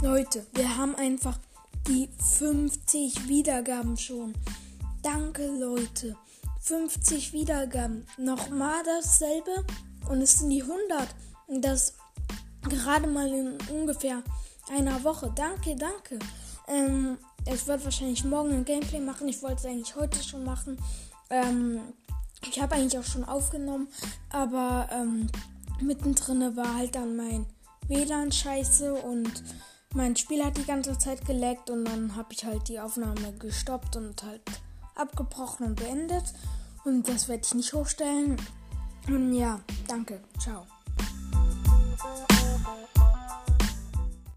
Leute, wir haben einfach die 50 Wiedergaben schon. Danke, Leute. 50 Wiedergaben. Nochmal dasselbe und es sind die 100. Und das gerade mal in ungefähr einer Woche. Danke, danke. Ähm, es wird wahrscheinlich morgen ein Gameplay machen. Ich wollte es eigentlich heute schon machen. Ähm, ich habe eigentlich auch schon aufgenommen, aber ähm, mittendrin war halt dann mein WLAN scheiße und mein Spiel hat die ganze Zeit geleckt und dann habe ich halt die Aufnahme gestoppt und halt abgebrochen und beendet. Und das werde ich nicht hochstellen. Und ja, danke. Ciao.